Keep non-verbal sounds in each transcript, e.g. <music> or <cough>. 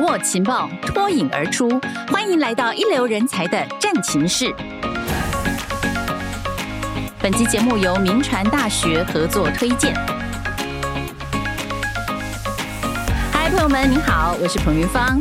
握情报，脱颖而出。欢迎来到一流人才的战情室。本期节目由铭传大学合作推荐。嗨，朋友们，您好，我是彭云芳。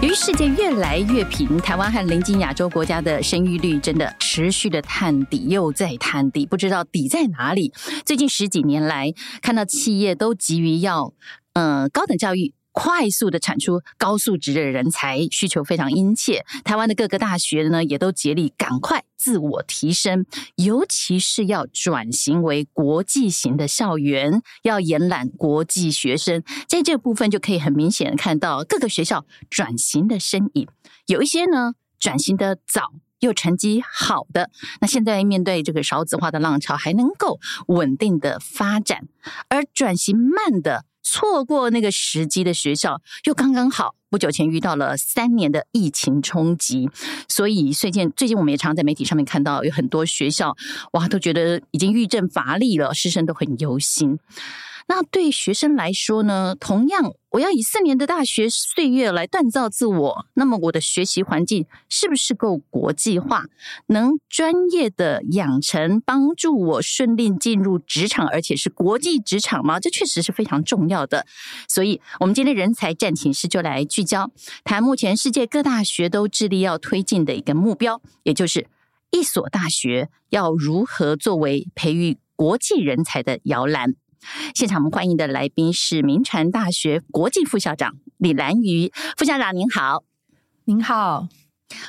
由于世界越来越平，台湾和邻近亚洲国家的生育率真的持续的探底，又在探底，不知道底在哪里。最近十几年来，看到企业都急于要，呃，高等教育。快速的产出高素质的人才，需求非常殷切。台湾的各个大学呢，也都竭力赶快自我提升，尤其是要转型为国际型的校园，要延揽国际学生。在这部分，就可以很明显的看到各个学校转型的身影。有一些呢，转型的早又成绩好的，那现在面对这个少子化的浪潮，还能够稳定的发展；而转型慢的。错过那个时机的学校，又刚刚好不久前遇到了三年的疫情冲击，所以最近最近我们也常在媒体上面看到有很多学校，哇，都觉得已经遇症乏力了，师生都很忧心。那对学生来说呢？同样，我要以四年的大学岁月来锻造自我，那么我的学习环境是不是够国际化，能专业的养成，帮助我顺利进入职场，而且是国际职场吗？这确实是非常重要的。所以，我们今天人才战寝室就来聚焦谈目前世界各大学都致力要推进的一个目标，也就是一所大学要如何作为培育国际人才的摇篮。现场我们欢迎的来宾是铭传大学国际副校长李兰瑜副校长，您好，您好，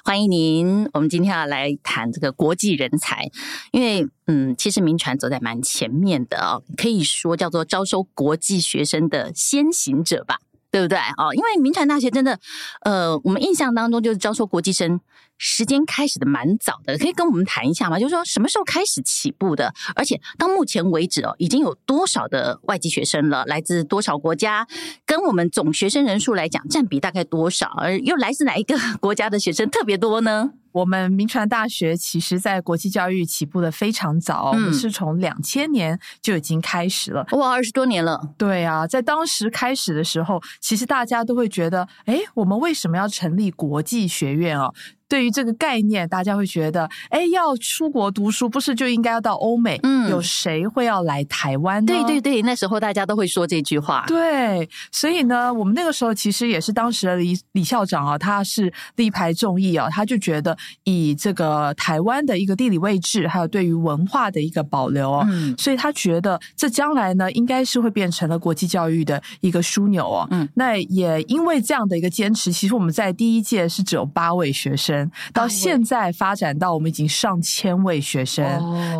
欢迎您。我们今天要来谈这个国际人才，因为嗯，其实铭传走在蛮前面的哦，可以说叫做招收国际学生的先行者吧。对不对？哦，因为铭传大学真的，呃，我们印象当中就是招收国际生时间开始的蛮早的，可以跟我们谈一下吗？就是说什么时候开始起步的？而且到目前为止哦，已经有多少的外籍学生了？来自多少国家？跟我们总学生人数来讲，占比大概多少？而又来自哪一个国家的学生特别多呢？我们民传大学其实在国际教育起步的非常早，嗯、我们是从两千年就已经开始了，哇，二十多年了。对啊，在当时开始的时候，其实大家都会觉得，哎，我们为什么要成立国际学院啊？对于这个概念，大家会觉得，哎，要出国读书，不是就应该要到欧美？嗯，有谁会要来台湾呢？对对对，那时候大家都会说这句话。对，所以呢，我们那个时候其实也是当时的李李校长啊，他是力排众议啊，他就觉得以这个台湾的一个地理位置，还有对于文化的一个保留啊，嗯，所以他觉得这将来呢，应该是会变成了国际教育的一个枢纽哦。嗯，那也因为这样的一个坚持，其实我们在第一届是只有八位学生。到现在发展到我们已经上千位学生，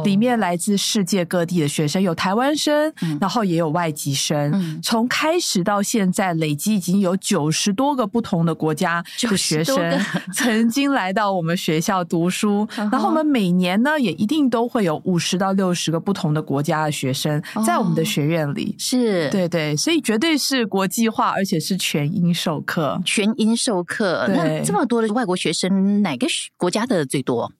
里面来自世界各地的学生，有台湾生，然后也有外籍生。从开始到现在，累积已经有九十多个不同的国家的学生 <laughs> 曾经来到我们学校读书。然后我们每年呢，也一定都会有五十到六十个不同的国家的学生在我们的学院里。是，对对，所以绝对是国际化，而且是全英授课，全英授课。那这么多的外国学生。哪个国家的最多？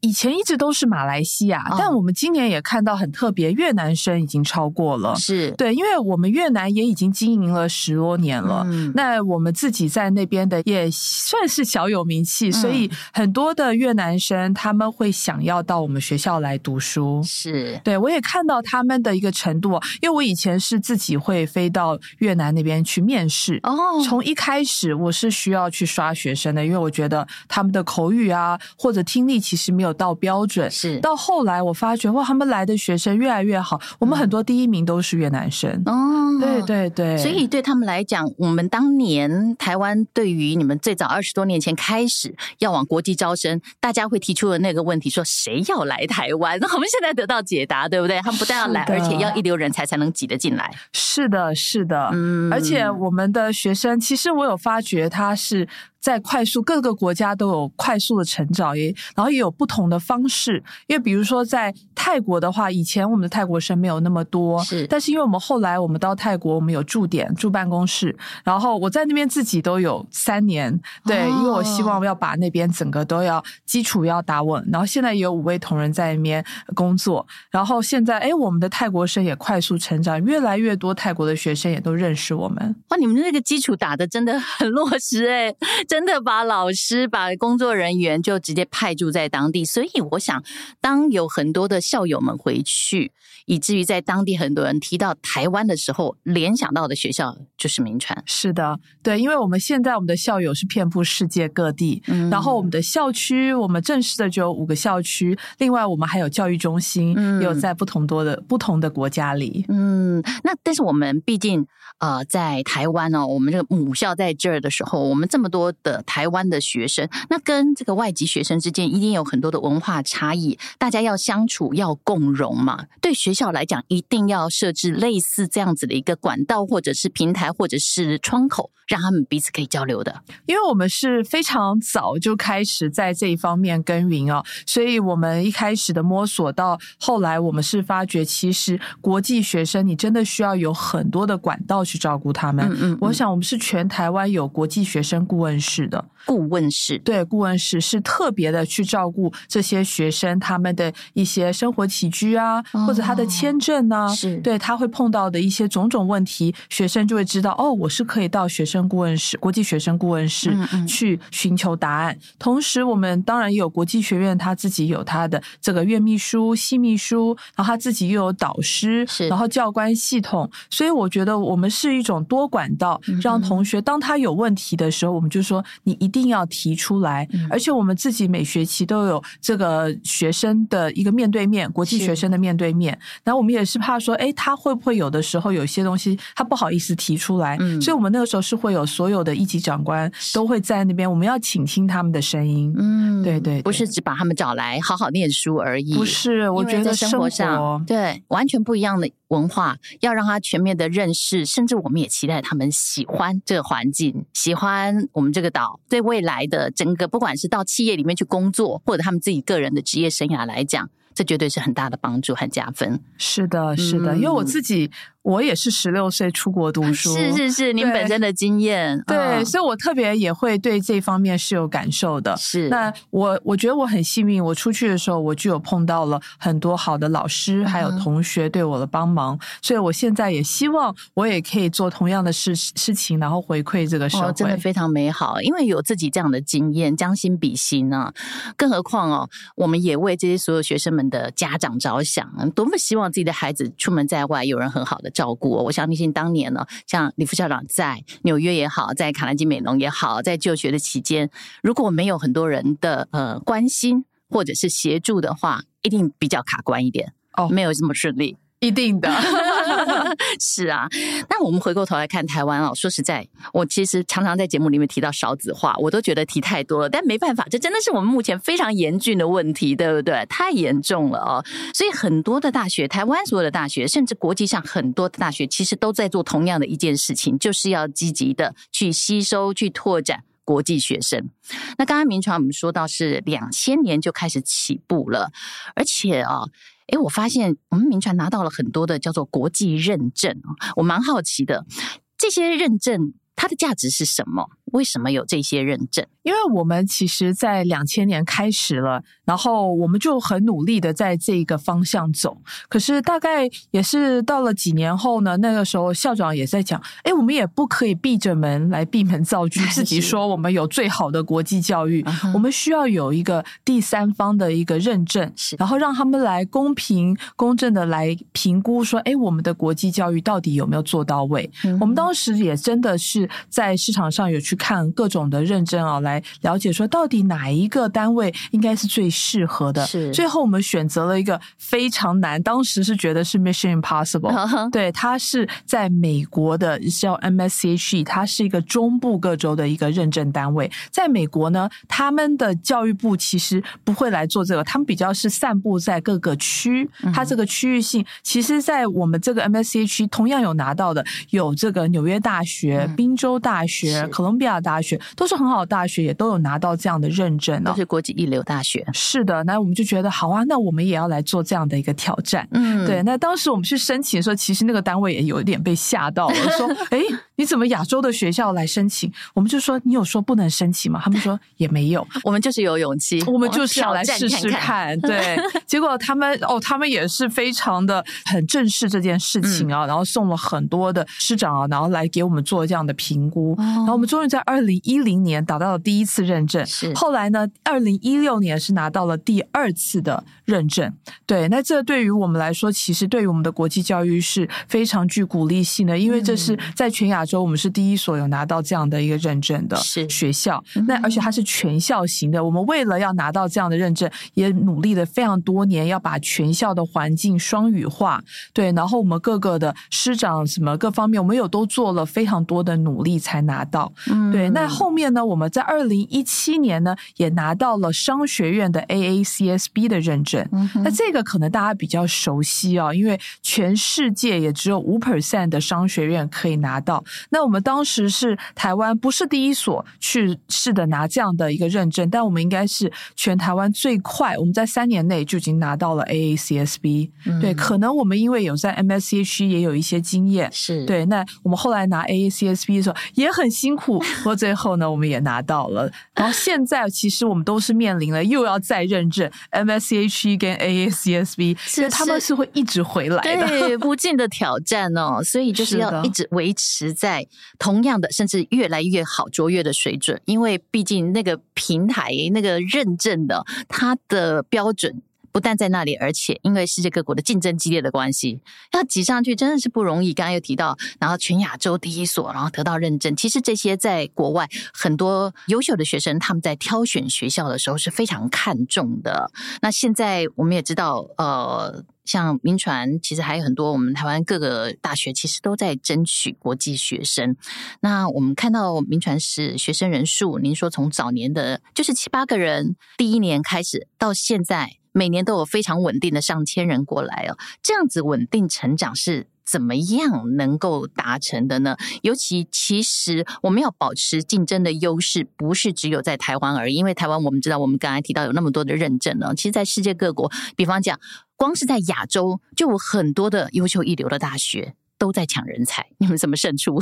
以前一直都是马来西亚，哦、但我们今年也看到很特别，越南生已经超过了。是对，因为我们越南也已经经营了十多年了。嗯，那我们自己在那边的也算是小有名气，嗯、所以很多的越南生他们会想要到我们学校来读书。是对，我也看到他们的一个程度，因为我以前是自己会飞到越南那边去面试。哦，从一开始我是需要去刷学生的，因为我觉得他们的口语啊或者听力其实没有。到标准是到后来，我发觉哇，他们来的学生越来越好。我们很多第一名都是越南生哦，对对对。所以对他们来讲，我们当年台湾对于你们最早二十多年前开始要往国际招生，大家会提出的那个问题，说谁要来台湾？那我们现在得到解答，对不对？他们不但要来，而且要一流人才才能挤得进来。是的，是的，嗯。而且我们的学生，其实我有发觉他是在快速各个国家都有快速的成长，也然后也有不同的方式。因为比如说在泰国的话，以前我们的泰国生没有那么多，是，但是因为我们后来我们到泰国，我们有驻点、驻办公室，然后我在那边自己都有三年，对，哦、因为我希望要把那边整个都要基础要打稳。然后现在也有五位同仁在那边工作，然后现在哎，我们的泰国生也快速成长，越来越多泰国的学生也都认识我们。哇，你们那个基础打的真的很落实哎，真的把老师、把工作人员就直接派驻在当地。所以我想，当有很多的校友们回去，以至于在当地很多人提到台湾的时候，联想到的学校就是名传。是的，对，因为我们现在我们的校友是遍布世界各地，嗯，然后我们的校区，我们正式的就有五个校区，另外我们还有教育中心，嗯，有在不同多的不同的国家里，嗯，那但是我们毕竟。呃，在台湾哦，我们这个母校在这儿的时候，我们这么多的台湾的学生，那跟这个外籍学生之间一定有很多的文化差异，大家要相处要共融嘛。对学校来讲，一定要设置类似这样子的一个管道，或者是平台，或者是窗口，让他们彼此可以交流的。因为我们是非常早就开始在这一方面耕耘哦，所以我们一开始的摸索到后来，我们是发觉，其实国际学生你真的需要有很多的管道。去照顾他们。嗯嗯，我想我们是全台湾有国际学生顾问是的。顾问室，对，顾问室是特别的去照顾这些学生他们的一些生活起居啊，哦、或者他的签证啊，是。对他会碰到的一些种种问题，学生就会知道哦，我是可以到学生顾问室、国际学生顾问室去寻求答案。嗯嗯，同时，我们当然也有国际学院，他自己有他的这个院秘书、系秘书，然后他自己又有导师，是然后教官系统，所以我觉得我们。是一种多管道，让同学当他有问题的时候，我们就说你一定要提出来。而且我们自己每学期都有这个学生的一个面对面，国际学生的面对面。然后我们也是怕说，哎，他会不会有的时候有些东西他不好意思提出来？所以我们那个时候是会有所有的一级长官都会在那边，我们要倾听他们的声音。嗯，对对，不是只把他们找来好好念书而已。不是，我觉得生活上对完全不一样的。文化要让他全面的认识，甚至我们也期待他们喜欢这个环境，喜欢我们这个岛。对未来的整个，不管是到企业里面去工作，或者他们自己个人的职业生涯来讲，这绝对是很大的帮助和加分。是的，是的，嗯、因为我自己。我也是十六岁出国读书，是是是，您本身的经验，对，对，所以我特别也会对这方面是有感受的。是，那我我觉得我很幸运，我出去的时候我就有碰到了很多好的老师，还有同学对我的帮忙，嗯、所以我现在也希望我也可以做同样的事事情，然后回馈这个社会，哦，真的非常美好。因为有自己这样的经验，将心比心啊，更何况哦，我们也为这些所有学生们的家长着想，多么希望自己的孩子出门在外有人很好的照顾。我相信当年呢，像李副校长在纽约也好，在卡兰基美农也好，在就学的期间，如果没有很多人的呃关心或者是协助的话，一定比较卡关一点哦，没有这么顺利。一定的，<laughs> 是啊。那我们回过头来看台湾哦，说实在，我其实常常在节目里面提到少子化，我都觉得提太多了。但没办法，这真的是我们目前非常严峻的问题，对不对？太严重了哦。所以很多的大学，台湾所有的大学，甚至国际上很多的大学，其实都在做同样的一件事情，就是要积极的去吸收、去拓展国际学生。那刚刚明传我们说到是两千年就开始起步了，而且啊、哦。诶，我发现我们民传拿到了很多的叫做国际认证，我蛮好奇的，这些认证它的价值是什么？为什么有这些认证？因为我们其实，在两千年开始了，然后我们就很努力的在这个方向走。可是大概也是到了几年后呢，那个时候校长也在讲，哎，我们也不可以闭着门来闭门造句，<laughs> 自己说我们有最好的国际教育，我们需要有一个第三方的一个认证，然后让他们来公平公正的来评估，说，哎，我们的国际教育到底有没有做到位？我们当时也真的是在市场上有去。看各种的认证啊，来了解说到底哪一个单位应该是最适合的。是，最后我们选择了一个非常难，当时是觉得是 Mission Impossible。Uh-huh. <laughs> 对，它是在美国的叫 MSCHE，它是一个中部各州的一个认证单位。在美国呢，他们的教育部其实不会来做这个，他们比较是散布在各个区。它这个区域性，其实，在我们这个 MSCHE 同样有拿到的，有这个纽约大学、宾州大学、哥伦比亚。大学，都是很好的大学，也都有拿到这样的认证呢、哦，都是国际一流大学。是的，那我们就觉得好啊，那我们也要来做这样的一个挑战。嗯，对。那当时我们去申请的时候，其实那个单位也有一点被吓到了，<laughs> 说：“哎，你怎么亚洲的学校来申请？”我们就说：“你有说不能申请吗？”他们说：“也没有，我们就是有勇气，我们就是要来试试看。看看”对，<laughs> 结果他们哦，他们也是非常的很正视这件事情啊，嗯、然后送了很多的师长啊，然后来给我们做这样的评估。哦、然后我们终于在二零一零年达到了第一次认证，是后来呢，二零一六年是拿到了第二次的认证。对，那这对于我们来说，其实对于我们的国际教育是非常具鼓励性的，因为这是在全亚洲我们是第一所有拿到这样的一个认证的学校。那而且它是全校型的，我们为了要拿到这样的认证，也努力了非常多年，要把全校的环境双语化。对，然后我们各个的师长什么各方面，我们有都做了非常多的努力才拿到。嗯，对。那后面呢，我们在二零一七年呢，也拿到了商学院的 AACSB 的认证。嗯，那这个可能大家比较熟悉哦，因为全世界也只有五 percent 的商学院可以拿到。那我们当时是台湾不是第一所去试的拿这样的一个认证，但我们应该是全台湾最快，我们在三年内就已经拿到了 AACSB。嗯，对，可能我们因为有在 MSCHE 也有一些经验，是对。那我们后来拿 AACSB 的时候也很辛苦，不过最后呢，我们也拿到了。然后现在其实我们都是面临了又要再认证 MSCHE 跟 AACSB，所以他们是会一直回来的，对，不尽的挑战哦。<laughs> 所以就是要一直维持在同样的，甚至越来越好、卓越的水准，因为毕竟那个平台那个认证的它的标准。不但在那里，而且因为世界各国的竞争激烈的关系，要挤上去真的是不容易。刚刚又提到，然后全亚洲第一所，然后得到认证。其实这些在国外很多优秀的学生，他们在挑选学校的时候是非常看重的。那现在我们也知道，呃，像民传，其实还有很多我们台湾各个大学其实都在争取国际学生。那我们看到民传是学生人数，您说从早年的就是七八个人，第一年开始到现在。每年都有非常稳定的上千人过来哦，这样子稳定成长是怎么样能够达成的呢？尤其其实我们要保持竞争的优势，不是只有在台湾而已，因为台湾我们知道，我们刚才提到有那么多的认证呢。其实，在世界各国，比方讲，光是在亚洲就有很多的优秀一流的大学都在抢人才，你们怎么胜出？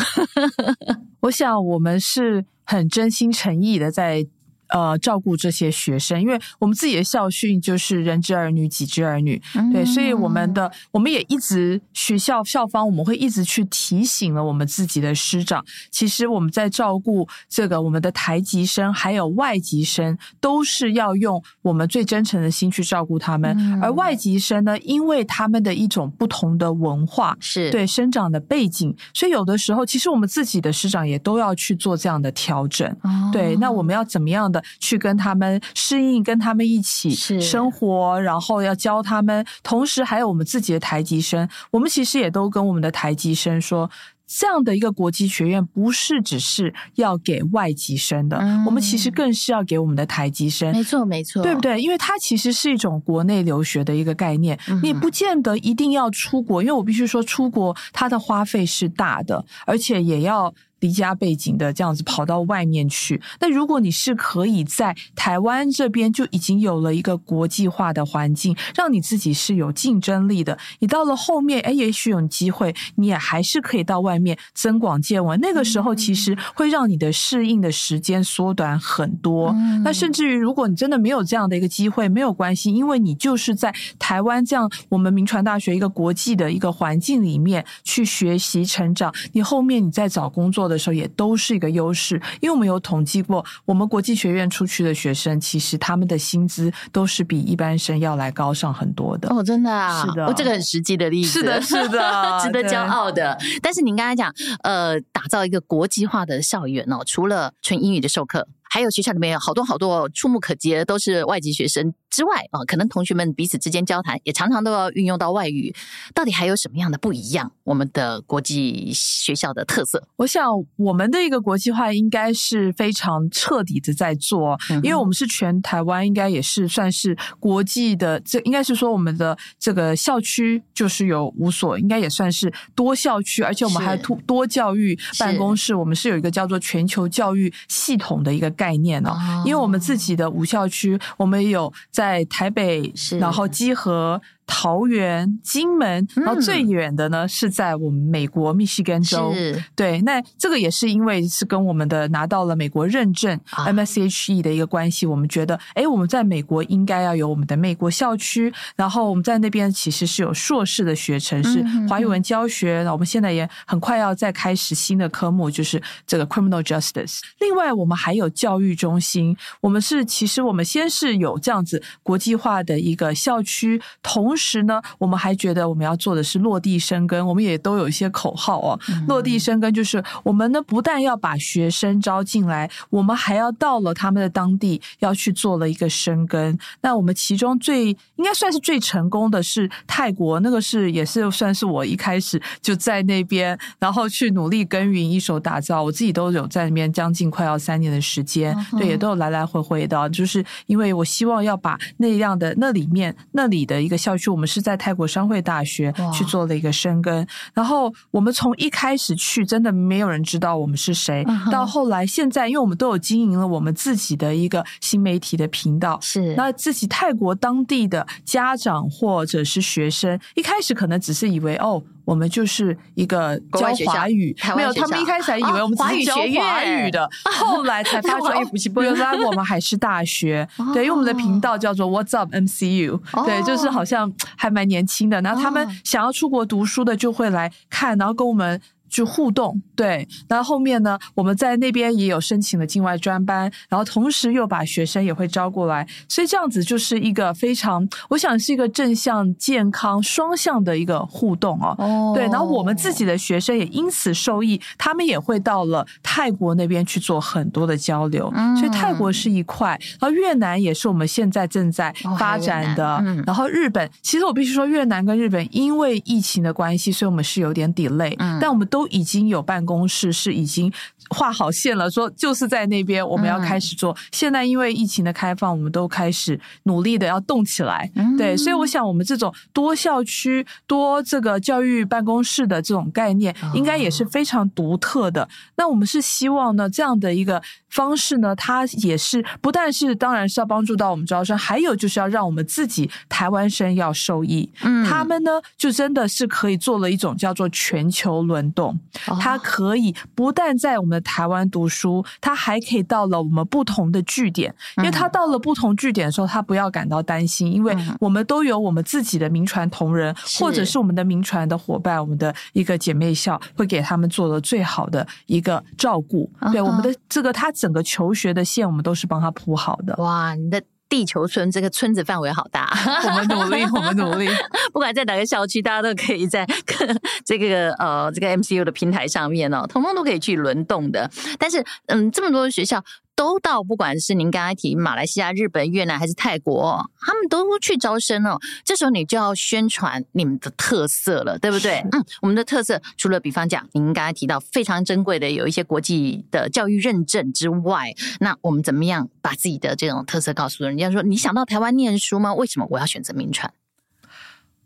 <laughs> 我想我们是很真心诚意的在。呃，照顾这些学生，因为我们自己的校训就是“人之儿女，己之儿女”，嗯、对，所以我们的我们也一直学校校方我们会一直去提醒了我们自己的师长，其实我们在照顾这个我们的台籍生还有外籍生，都是要用我们最真诚的心去照顾他们。嗯、而外籍生呢，因为他们的一种不同的文化是对生长的背景，所以有的时候其实我们自己的师长也都要去做这样的调整。哦、对，那我们要怎么样的？去跟他们适应，跟他们一起生活，然后要教他们。同时，还有我们自己的台籍生，我们其实也都跟我们的台籍生说，这样的一个国际学院不是只是要给外籍生的，嗯、我们其实更是要给我们的台籍生。没错，没错，对不对？因为它其实是一种国内留学的一个概念，嗯、你不见得一定要出国，因为我必须说，出国它的花费是大的，而且也要。离家背景的这样子跑到外面去，那如果你是可以在台湾这边就已经有了一个国际化的环境，让你自己是有竞争力的，你到了后面，哎，也许有机会，你也还是可以到外面增广见闻。那个时候其实会让你的适应的时间缩短很多。嗯、那甚至于，如果你真的没有这样的一个机会，没有关系，因为你就是在台湾这样我们铭传大学一个国际的一个环境里面去学习成长，你后面你再找工作。的时候也都是一个优势，因为我们有统计过，我们国际学院出去的学生，其实他们的薪资都是比一般生要来高上很多的。哦，真的啊，是的，哦、这个很实际的例子，是的，是的，<laughs> 值得骄傲的。但是您刚才讲，呃，打造一个国际化的校园哦，除了纯英语的授课，还有学校里面有好多好多触目可及的都是外籍学生之外啊，可能同学们彼此之间交谈也常常都要运用到外语。到底还有什么样的不一样？我们的国际学校的特色？我想我们的一个国际化应该是非常彻底的在做，嗯、因为我们是全台湾应该也是算是国际的，这应该是说我们的这个校区就是有五所，应该也算是多校区，而且我们还有多多教育办公室，我们是有一个叫做全球教育系统的一个概念哦。因为我们自己的五校区，我们有在台北，然后基河。桃园、金门，然后最远的呢、嗯、是在我们美国密西根州。是对，那这个也是因为是跟我们的拿到了美国认证 MSCHE 的一个关系。啊、我们觉得，哎，我们在美国应该要有我们的美国校区。然后我们在那边其实是有硕士的学程，是华语文教学。那、嗯、我们现在也很快要再开始新的科目，就是这个 Criminal Justice。另外，我们还有教育中心。我们是其实我们先是有这样子国际化的一个校区，同。同时呢，我们还觉得我们要做的是落地生根，我们也都有一些口号哦。嗯、落地生根就是我们呢，不但要把学生招进来，我们还要到了他们的当地要去做了一个生根。那我们其中最应该算是最成功的是泰国，那个是也是算是我一开始就在那边，然后去努力耕耘一手打造。我自己都有在那边将近快要三年的时间，嗯、对，也都有来来回回的，就是因为我希望要把那样的那里面那里的一个校区。我们是在泰国商会大学去做了一个生根，然后我们从一开始去，真的没有人知道我们是谁，嗯、到后来现在，因为我们都有经营了我们自己的一个新媒体的频道，是那自己泰国当地的家长或者是学生，一开始可能只是以为哦。我们就是一个教华语，没有，他们一开始还以为我们只是教华语的，<laughs> 后来才发觉 <laughs> 原来我们还是大学。对，因为我们的频道叫做 What's Up MCU，对，就是好像还蛮年轻的。然后他们想要出国读书的就会来看，然后跟我们。就互动，对，然后后面呢，我们在那边也有申请了境外专班，然后同时又把学生也会招过来，所以这样子就是一个非常，我想是一个正向、健康、双向的一个互动哦。哦，对，然后我们自己的学生也因此受益，他们也会到了泰国那边去做很多的交流，嗯、所以泰国是一块，然后越南也是我们现在正在发展的，哦嗯、然后日本，其实我必须说，越南跟日本因为疫情的关系，所以我们是有点 delay，嗯、但我们都。都已经有办公室，是已经画好线了，说就是在那边我们要开始做。嗯、现在因为疫情的开放，我们都开始努力的要动起来。嗯、对，所以我想我们这种多校区、多这个教育办公室的这种概念，应该也是非常独特的。哦、那我们是希望呢，这样的一个方式呢，它也是不但是当然是要帮助到我们招生，还有就是要让我们自己台湾生要受益。嗯，他们呢就真的是可以做了一种叫做全球轮动。它可以不但在我们的台湾读书，它还可以到了我们不同的据点，因为它到了不同据点的时候，它不要感到担心，因为我们都有我们自己的名传同仁，或者是我们的名传的伙伴，我们的一个姐妹校会给他们做了最好的一个照顾。对我们的这个，他整个求学的线，我们都是帮他铺好的。哇，你的。地球村这个村子范围好大，我们努力，我们努力。<laughs> 不管在哪个校区，大家都可以在这个呃这个 MCU 的平台上面哦，通通都可以去轮动的。但是，嗯，这么多的学校。都到，不管是您刚才提马来西亚、日本、越南还是泰国，他们都去招生哦。这时候你就要宣传你们的特色了，对不对？嗯，我们的特色除了比方讲，您刚才提到非常珍贵的有一些国际的教育认证之外，那我们怎么样把自己的这种特色告诉人家？说你想到台湾念书吗？为什么我要选择名传？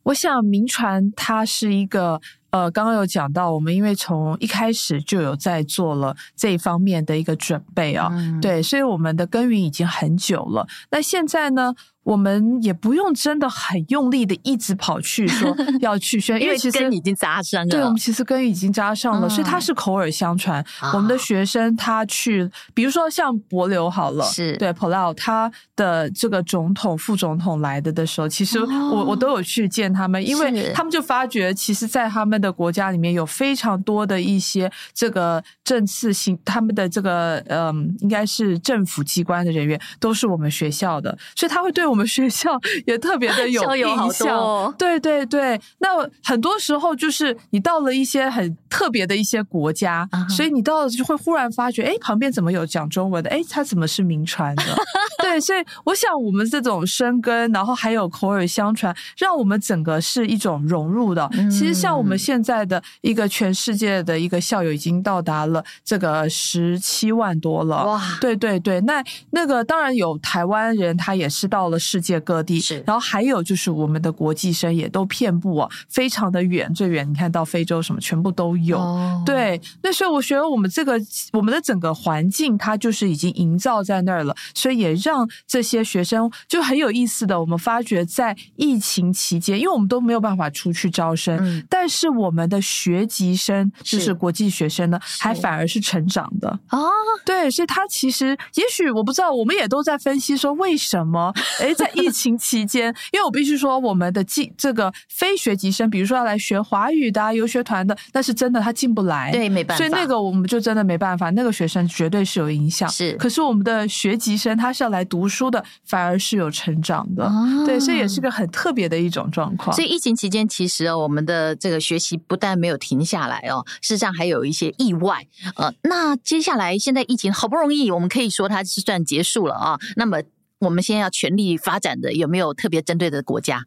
我想民传它是一个。呃，刚刚有讲到，我们因为从一开始就有在做了这一方面的一个准备啊，嗯、对，所以我们的耕耘已经很久了。那现在呢？我们也不用真的很用力的一直跑去说 <laughs> 要去宣，因为其实根已经扎上了。对，我们其实根已经扎上了，嗯、所以它是口耳相传。哦、我们的学生他去，比如说像博流好了，是对 Palau 他的这个总统、副总统来的的时候，其实我、哦、我都有去见他们，因为他们就发觉，其实，在他们的国家里面有非常多的一些这个政次性，他们的这个嗯，应该是政府机关的人员都是我们学校的，所以他会对。我们学校 <laughs> 也特别的 <laughs> 有印象。哦、对对对，那很多时候就是你到了一些很特别的一些国家，嗯、所以你到了就会忽然发觉，哎，旁边怎么有讲中文的？哎，他怎么是名传的？<laughs> 对，所以我想我们这种生根，然后还有口耳相传，让我们整个是一种融入的。嗯、其实像我们现在的一个全世界的一个校友已经到达了这个十七万多了。哇，对对对，那那个当然有台湾人，他也是到了世界各地，是然后还有就是我们的国际生也都遍布啊，非常的远，最远你看到非洲什么全部都有。哦、对，那所以我觉得我们这个我们的整个环境，它就是已经营造在那儿了，所以也让这些学生就很有意思的。我们发觉在疫情期间，因为我们都没有办法出去招生，嗯、但是我们的学籍生就是国际学生呢，还反而是成长的啊。对，所以他其实也许我不知道，我们也都在分析说为什么？<laughs> 诶，在疫情期间，因为我必须说，我们的进这个非学籍生，比如说要来学华语的、啊、游学团的，那是真的他进不来，对，没办法。所以那个我们就真的没办法，那个学生绝对是有影响。是，可是我们的学籍生他是要来读书的，反而是有成长的。哦、对，所以也是个很特别的一种状况。所以疫情期间，其实哦，我们的这个学习不但没有停下来哦，事实上还有一些意外。呃，那接下来现在疫情好不容易，我们可以说它是算结束了啊。那么我们现在要全力发展的，有没有特别针对的国家？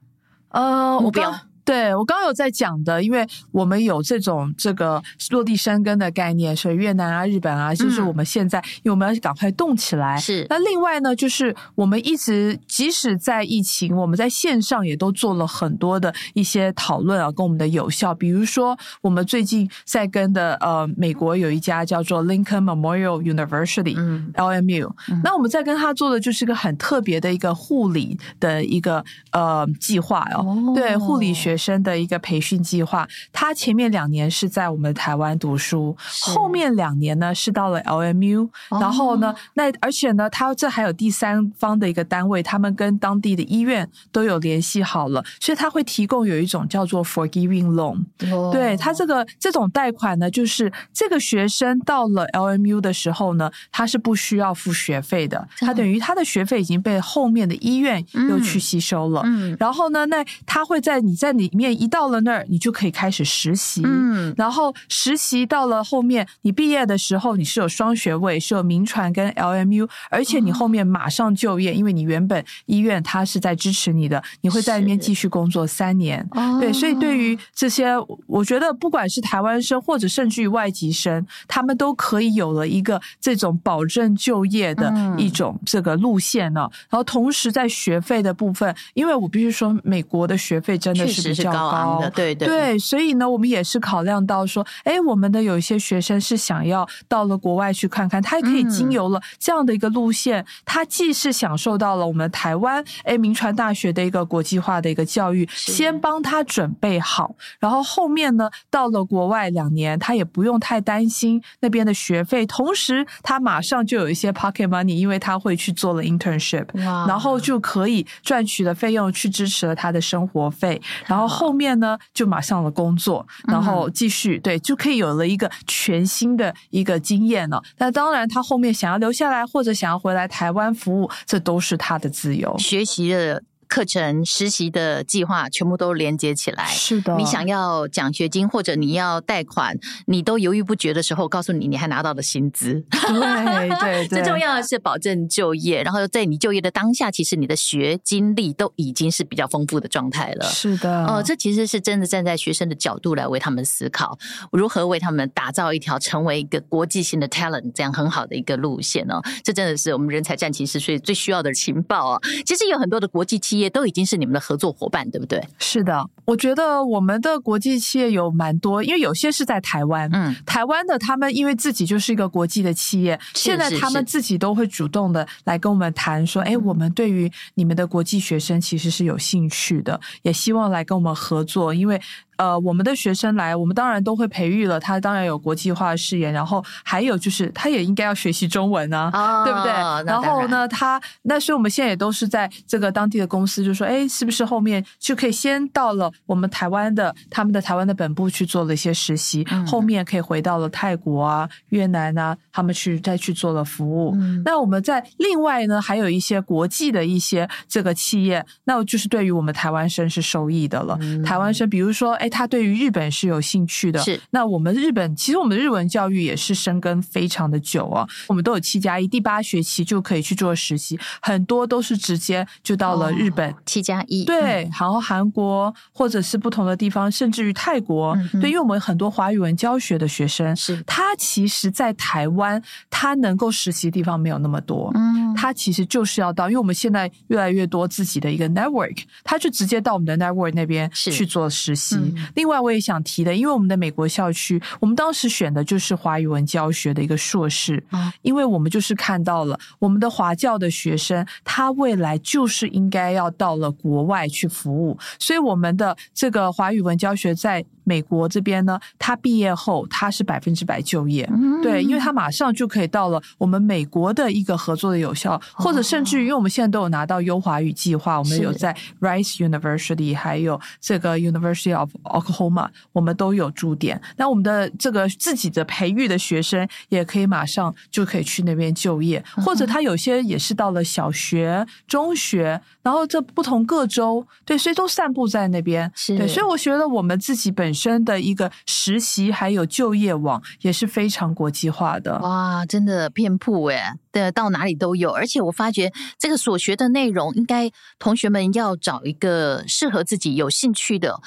呃，目标。对，我刚刚有在讲的，因为我们有这种这个落地生根的概念，所以越南啊、日本啊，就是我们现在，嗯、因为我们要赶快动起来。是。那另外呢，就是我们一直即使在疫情，我们在线上也都做了很多的一些讨论啊，跟我们的有效。比如说，我们最近在跟的呃，美国有一家叫做 Lincoln Memorial University，嗯，LMU。嗯、那我们在跟他做的就是一个很特别的一个护理的一个呃计划哦，哦对，护理学。学生的一个培训计划，他前面两年是在我们台湾读书，后面两年呢是到了 LMU，哦、然后呢，那而且呢，他这还有第三方的一个单位，他们跟当地的医院都有联系好了，所以他会提供有一种叫做 Forgiving Loan，哦、对他这个这种贷款呢，就是这个学生到了 LMU 的时候呢，他是不需要付学费的，他等于他的学费已经被后面的医院又去吸收了，嗯嗯、然后呢，那他会在你在你。里面一到了那儿，你就可以开始实习。嗯，然后实习到了后面，你毕业的时候，你是有双学位，是有名传跟 LMU，而且你后面马上就业，因为你原本医院它是在支持你的，你会在那边继续工作三年。是对，所以对于这些，我觉得不管是台湾生或者甚至于外籍生，他们都可以有了一个这种保证就业的一种这个路线呢。嗯、然后同时在学费的部分，因为我必须说，美国的学费真的是。比较高，昂的，对对。对，所以呢，我们也是考量到说，哎，我们的有一些学生是想要到了国外去看看，他也可以经由了这样的一个路线，嗯、他既是享受到了我们台湾哎铭传大学的一个国际化的一个教育，先帮他准备好，然后后面呢，到了国外两年，他也不用太担心那边的学费，同时他马上就有一些 pocket money，因为他会去做了 internship，哇。然后就可以赚取的费用去支持了他的生活费，然后。后面呢，就马上了工作，然后继续对，就可以有了一个全新的一个经验了。那当然，他后面想要留下来或者想要回来台湾服务，这都是他的自由。学习的。课程实习的计划全部都连接起来。是的，你想要奖学金或者你要贷款，你都犹豫不决的时候，告诉你你还拿到了薪资。对对对，<laughs> 最重要的是保证就业。然后在你就业的当下，其实你的学经历都已经是比较丰富的状态了。是的，哦、呃，这其实是真的站在学生的角度来为他们思考，如何为他们打造一条成为一个国际性的 talent 这样很好的一个路线哦。这真的是我们人才战情室所以最需要的情报哦。其实有很多的国际企业。也都已经是你们的合作伙伴，对不对？是的，我觉得我们的国际企业有蛮多，因为有些是在台湾，嗯，台湾的他们因为自己就是一个国际的企业，是现在他们自己都会主动的来跟我们谈说，哎，我们对于你们的国际学生其实是有兴趣的，也希望来跟我们合作，因为。呃，我们的学生来，我们当然都会培育了他，当然有国际化的视野，然后还有就是他也应该要学习中文呢、啊，哦、对不对？然后呢，他那所以我们现在也都是在这个当地的公司，就说，哎，是不是后面就可以先到了我们台湾的他们的台湾的本部去做了一些实习，嗯、后面可以回到了泰国啊、越南啊，他们去再去做了服务。嗯、那我们在另外呢，还有一些国际的一些这个企业，那就是对于我们台湾生是受益的了。嗯、台湾生，比如说，哎，他对于日本是有兴趣的，是。那我们日本其实我们的日文教育也是深耕非常的久啊，我们都有七加一，第八学期就可以去做实习，很多都是直接就到了日本。哦、七加一，对，然后韩国或者是不同的地方，甚至于泰国，嗯、对，因为我们很多华语文教学的学生，是。他其实，在台湾他能够实习的地方没有那么多，嗯，他其实就是要到，因为我们现在越来越多自己的一个 network，他就直接到我们的 network 那边去做实习。嗯、另外，我也想提的，因为我们的美国校区，我们当时选的就是华语文教学的一个硕士，嗯、因为我们就是看到了我们的华教的学生，他未来就是应该要到了国外去服务，所以我们的这个华语文教学在。美国这边呢，他毕业后他是百分之百就业，嗯、对，因为他马上就可以到了我们美国的一个合作的有效，哦、或者甚至于，因为我们现在都有拿到优华语计划，我们有在 Rice University，还有这个 University of Oklahoma，我们都有驻点。那我们的这个自己的培育的学生也可以马上就可以去那边就业，嗯、或者他有些也是到了小学、中学，然后这不同各州，对，所以都散布在那边，是。对，所以我觉得我们自己本。本身的一个实习还有就业网也是非常国际化的。哇，真的遍布诶，对，到哪里都有。而且我发觉这个所学的内容，应该同学们要找一个适合自己有兴趣的，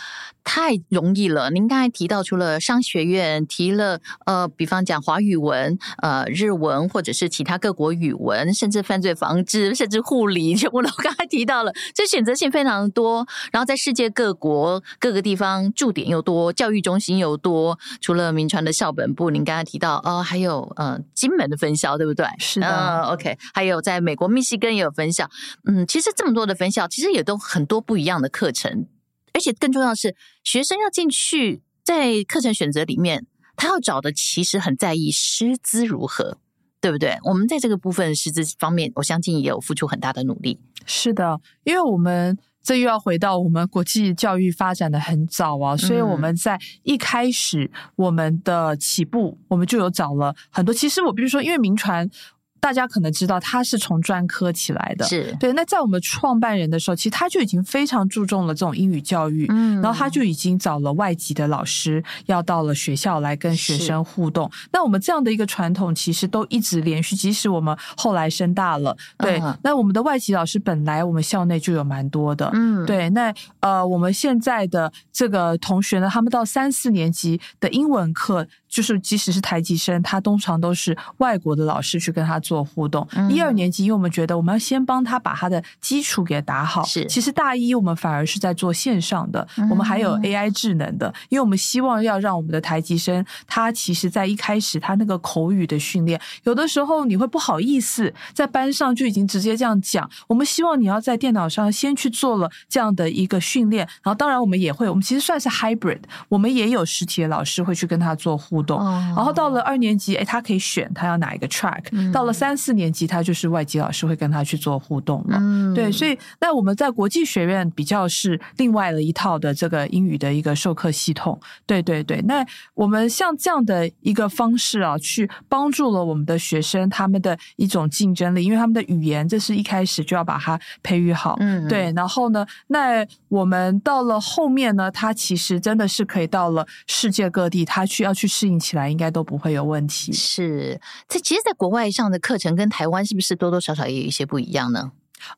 太容易了。您刚才提到，除了商学院，提了呃，比方讲华语文、呃日文，或者是其他各国语文，甚至犯罪防治，甚至护理，全部都刚才提到了，这选择性非常多。然后在世界各国各个地方驻点又多。教育中心又多，除了民传的校本部，您刚才提到哦，还有呃金门的分校，对不对？是的、呃、，OK，还有在美国密西根也有分校。嗯，其实这么多的分校，其实也都很多不一样的课程，而且更重要的是，学生要进去，在课程选择里面，他要找的其实很在意师资如何，对不对？我们在这个部分师资方面，我相信也有付出很大的努力。是的，因为我们。这又要回到我们国际教育发展的很早啊，所以我们在一开始我们的起步，我们就有找了很多。其实我比如说，因为民传。大家可能知道他是从专科起来的，是对。那在我们创办人的时候，其实他就已经非常注重了这种英语教育，嗯，然后他就已经找了外籍的老师，要到了学校来跟学生互动。那我们这样的一个传统，其实都一直连续，即使我们后来升大了，对。嗯、那我们的外籍老师本来我们校内就有蛮多的，嗯，对。那呃，我们现在的这个同学呢，他们到三四年级的英文课。就是即使是台籍生，他通常都是外国的老师去跟他做互动。嗯、一二年级，因为我们觉得我们要先帮他把他的基础给打好。是，其实大一我们反而是在做线上的，嗯、我们还有 AI 智能的，因为我们希望要让我们的台籍生，他其实在一开始他那个口语的训练，有的时候你会不好意思在班上就已经直接这样讲。我们希望你要在电脑上先去做了这样的一个训练，然后当然我们也会，我们其实算是 hybrid，我们也有实体的老师会去跟他做互动。然后到了二年级，哎，他可以选他要哪一个 track。嗯、到了三四年级，他就是外籍老师会跟他去做互动了。嗯、对，所以那我们在国际学院比较是另外的一套的这个英语的一个授课系统。对对对，那我们像这样的一个方式啊，去帮助了我们的学生他们的一种竞争力，因为他们的语言这是一开始就要把它培育好。嗯，对。然后呢，那我们到了后面呢，他其实真的是可以到了世界各地，他去要去适应。起来应该都不会有问题。是，这其实，在国外上的课程跟台湾是不是多多少少也有一些不一样呢？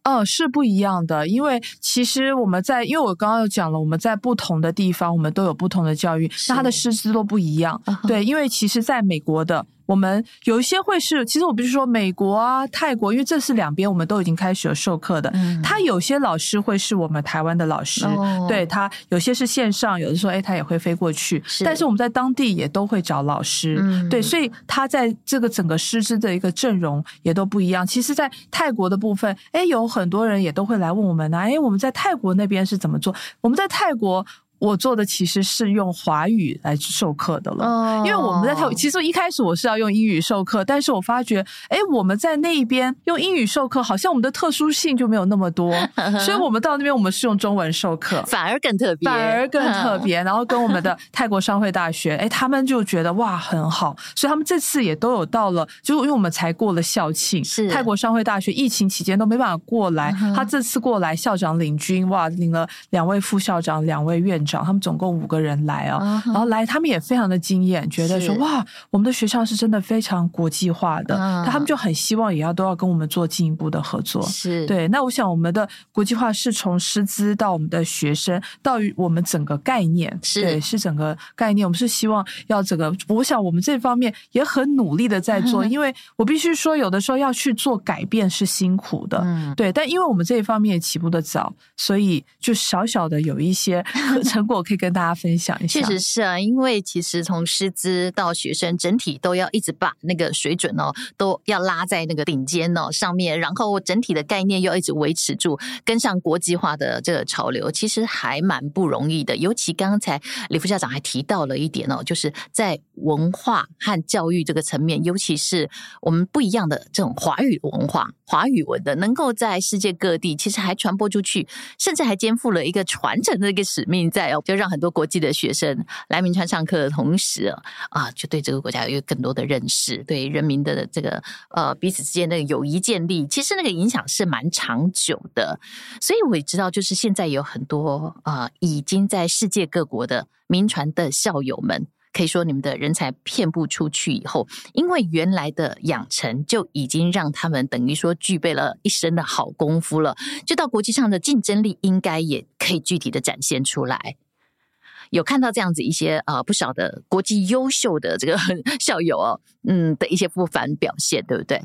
哦，是不一样的。因为其实我们在，因为我刚刚有讲了，我们在不同的地方，我们都有不同的教育，那他的师资都不一样。Uh huh. 对，因为其实在美国的。我们有一些会是，其实我比如说美国啊、泰国，因为这是两边我们都已经开始有授课的。嗯，他有些老师会是我们台湾的老师，哦、对他有些是线上，有的时候哎他也会飞过去。是，但是我们在当地也都会找老师，嗯，对，所以他在这个整个师资的一个阵容也都不一样。其实，在泰国的部分，哎，有很多人也都会来问我们呢、啊，哎，我们在泰国那边是怎么做？我们在泰国。我做的其实是用华语来授课的了。哦，因为我们在台，其实一开始我是要用英语授课，但是我发觉，哎，我们在那边用英语授课，好像我们的特殊性就没有那么多，<laughs> 所以我们到那边我们是用中文授课，反而更特别，反而更特别。<laughs> 然后跟我们的 <laughs> 泰国商会大学，哎，他们就觉得哇很好，所以他们这次也都有到了，就因为我们才过了校庆，是泰国商会大学疫情期间都没办法过来，他这次过来，校长领军，哇，领了两位副校长，两位院长，他们总共五个人来哦，然后来他们也非常的惊艳，觉得说哇，我们的学校是真的非常国际化的，那他们就很希望也要都要跟我们做进一步的合作，是。对。那我想我们的国际化是从师资到我们的学生，到于我们整个概念，是。对，是整个概念，我们是希望要整个，我想我们这方面也很努力的在做，因为我必须说，有的时候要去做改变是辛苦的，嗯，对。但因为我们这一方面也起步的早，所以就小小的有一些 <laughs> 成果可以跟大家分享一下。确实是啊，因为其实从师资到学生整体都要一直把那个水准哦，都要拉在那个顶尖哦上面，然后整体的概念又一直维持住，跟上国际化的这个潮流，其实还蛮不容易的。尤其刚才李副校长还提到了一点哦，就是在文化和教育这个层面，尤其是我们不一样的这种华语文化、华语文的，能够在世界各地其实还传播出去，甚至还肩负了一个传承的一个使命在哦，就让很多国际的学生来铭传上课的同时啊，就对这个国家有更多的认识，对人民的这个呃彼此之间的友谊建立，其实那个影响是蛮长久的。所以我也知道，就是现在有很多啊、呃，已经在世界各国的民传的校友们。可以说，你们的人才遍布出去以后，因为原来的养成就已经让他们等于说具备了一身的好功夫了，就到国际上的竞争力应该也可以具体的展现出来。有看到这样子一些呃不少的国际优秀的这个 <laughs> 校友哦，嗯的一些不凡表现，对不对？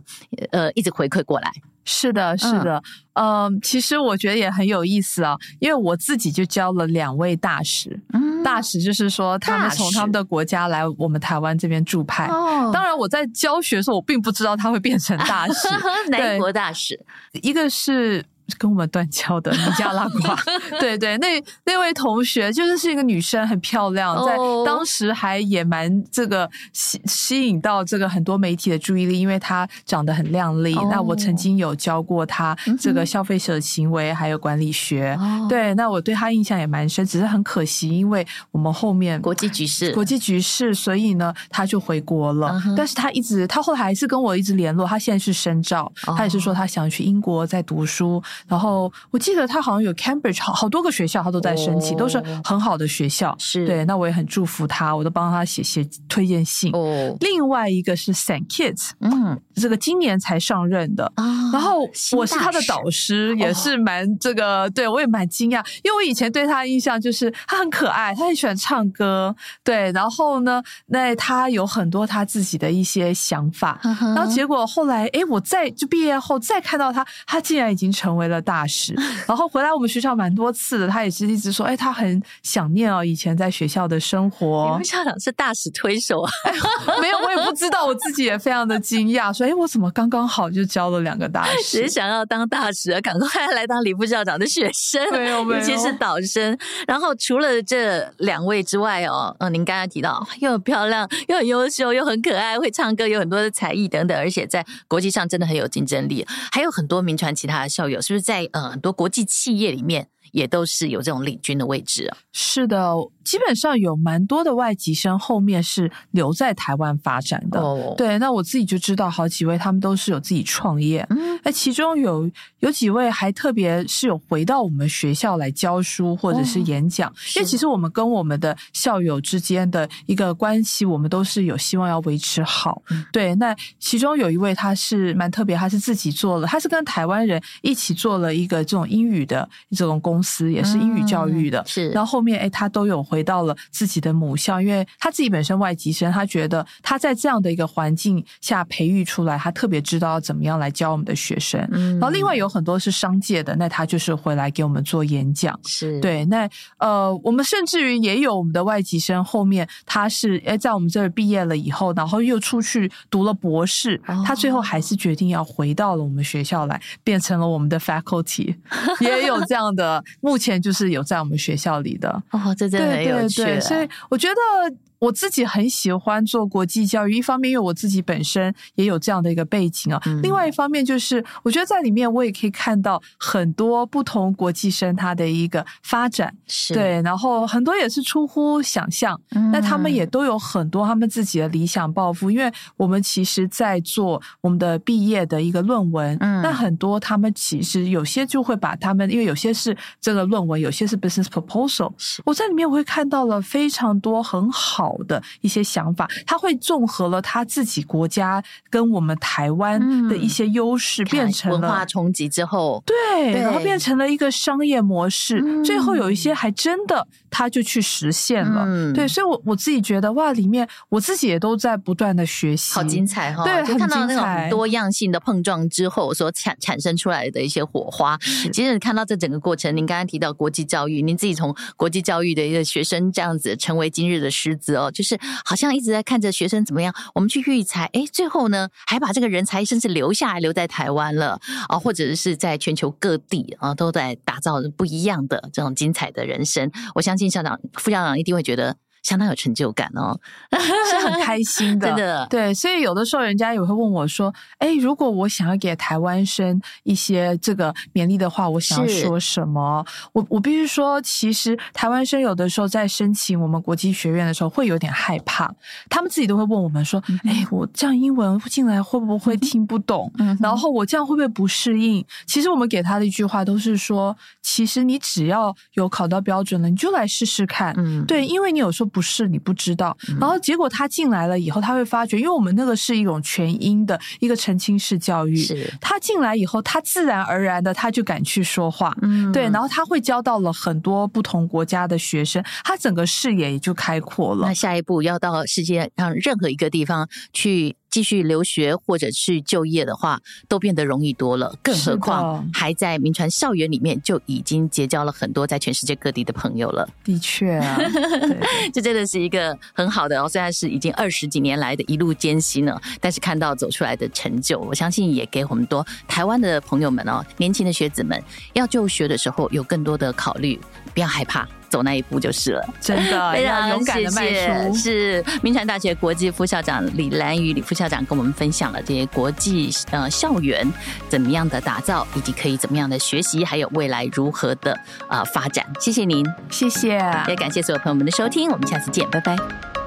呃，一直回馈过来。是的，是的，嗯，嗯，其实我觉得也很有意思啊，因为我自己就教了两位大使，嗯，大使就是说他们从他们的国家来我们台湾这边驻派。哦，当然我在教学的时候，我并不知道他会变成大使，<laughs> 哪一国大使？一个是。跟我们断交的尼加拉瓜，<laughs> 对对，那那位同学就是是一个女生，很漂亮，在当时还也蛮这个吸吸引到这个很多媒体的注意力，因为她长得很靓丽。Oh. 那我曾经有教过她这个消费者行为还有管理学，oh. 对，那我对她印象也蛮深。只是很可惜，因为我们后面国际局势，国际局势，所以呢，她就回国了。Uh -huh. 但是她一直，她后来还是跟我一直联络。她现在是深造，她也是说她想去英国在读书。然后我记得他好像有 Cambridge 好好多个学校，他都在申请，都是很好的学校。是对，那我也很祝福他，我都帮他写写推荐信。哦，另外一个是 Saint Kitts，嗯，这个今年才上任的啊。然后我是他的导师，也是蛮这个，对我也蛮惊讶，因为我以前对他的印象就是他很可爱，他很喜欢唱歌，对，然后呢，那他有很多他自己的一些想法。然后结果后来，哎，我再就毕业后再看到他，他竟然已经成为了大。使，<laughs> 然后回来我们学校蛮多次的，他也是一直说，哎，他很想念哦，以前在学校的生活。你们校长是大使推手啊？<laughs> 哎，没有，我也不知道，我自己也非常的惊讶，说，哎，我怎么刚刚好就教了两个大使？只是想要当大使啊，赶快来当李副校长的学生，<laughs> 没有，没有，尤其是导生。然后除了这两位之外哦，嗯，您刚才提到又很漂亮，又很优秀，又很可爱，会唱歌，有很多的才艺等等，而且在国际上真的很有竞争力，还有很多名传其他的校友，是就是在？呃，很多国际企业里面也都是有这种领军的位置啊。是的。基本上有蛮多的外籍生后面是留在台湾发展的，oh. 对。那我自己就知道好几位，他们都是有自己创业。嗯，那其中有有几位还特别是有回到我们学校来教书或者是演讲，oh. 因为其实我们跟我们的校友之间的一个关系，我们都是有希望要维持好。嗯。对，那其中有一位他是蛮特别，他是自己做了，他是跟台湾人一起做了一个这种英语的这种公司，也是英语教育的。嗯、是，然后后面哎，他都有。回到了自己的母校，因为他自己本身外籍生，他觉得他在这样的一个环境下培育出来，他特别知道怎么样来教我们的学生。嗯，然后另外有很多是商界的，那他就是回来给我们做演讲。是对，那呃，我们甚至于也有我们的外籍生，后面他是哎在我们这儿毕业了以后，然后又出去读了博士，哦，他最后还是决定要回到了我们学校来，变成了我们的 faculty，<laughs> 也有这样的目前就是有在我们学校里的。哦，这真的很有趣。对对对，所以我觉得。我自己很喜欢做国际教育，一方面因为我自己本身也有这样的一个背景啊，嗯、另外一方面就是我觉得在里面我也可以看到很多不同国际生他的一个发展，是对，然后很多也是出乎想象，那、嗯、他们也都有很多他们自己的理想抱负，因为我们其实在做我们的毕业的一个论文，嗯，那很多他们其实有些就会把他们，因为有些是这个论文，有些是 business proposal，是我在里面我会看到了非常多很好。的一些想法，他会综合了他自己国家跟我们台湾的一些优势，变成了文化冲击之后，对，然后变成了一个商业模式。最后有一些还真的他就去实现了，对，所以我我自己觉得哇，里面我自己也都在不断的学习，好精彩哈！对，就看到那种多样性的碰撞之后所产产生出来的一些火花。其实你看到这整个过程，您刚刚提到国际教育，您自己从国际教育的一个学生这样子成为今日的师资哦。就是好像一直在看着学生怎么样，我们去育才，哎，最后呢还把这个人才甚至留下来，留在台湾了啊，或者是在全球各地啊，都在打造不一样的这种精彩的人生。我相信校长、副校长一定会觉得。相当有成就感哦，<laughs> 是很开心的，<laughs> 真的。对，所以有的时候人家也会问我说：“哎，如果我想要给台湾生一些这个勉励的话，我想要说什么？”我我必须说，其实台湾生有的时候在申请我们国际学院的时候会有点害怕，他们自己都会问我们说：“哎，我这样英文进来会不会听不懂？然后我这样会不会不适应？”其实我们给他的一句话都是说：“其实你只要有考到标准了，你就来试试看。”嗯，对，因为你有时候。不是你不知道，然后结果他进来了以后，他会发觉，因为我们那个是一种全英的一个澄清式教育，是他进来以后，他自然而然的他就敢去说话，嗯，对，然后他会教到了很多不同国家的学生，他整个视野也就开阔了。那下一步要到世界上任何一个地方去。继续留学或者去就业的话，都变得容易多了。更何况还在名传校园里面就已经结交了很多在全世界各地的朋友了。的确啊，<laughs> 这真的是一个很好的哦。虽然是已经二十几年来的一路艰辛了，但是看到走出来的成就，我相信也给我们多台湾的朋友们哦，年轻的学子们要就学的时候有更多的考虑，不要害怕。走那一步就是了，真的 <laughs> 非常勇敢的迈出。是明传大学国际副校长李兰与李副校长跟我们分享了这些国际呃校园怎么样的打造，以及可以怎么样的学习，还有未来如何的呃发展。谢谢您，谢谢，也感谢所有朋友们的收听，我们下次见，拜拜。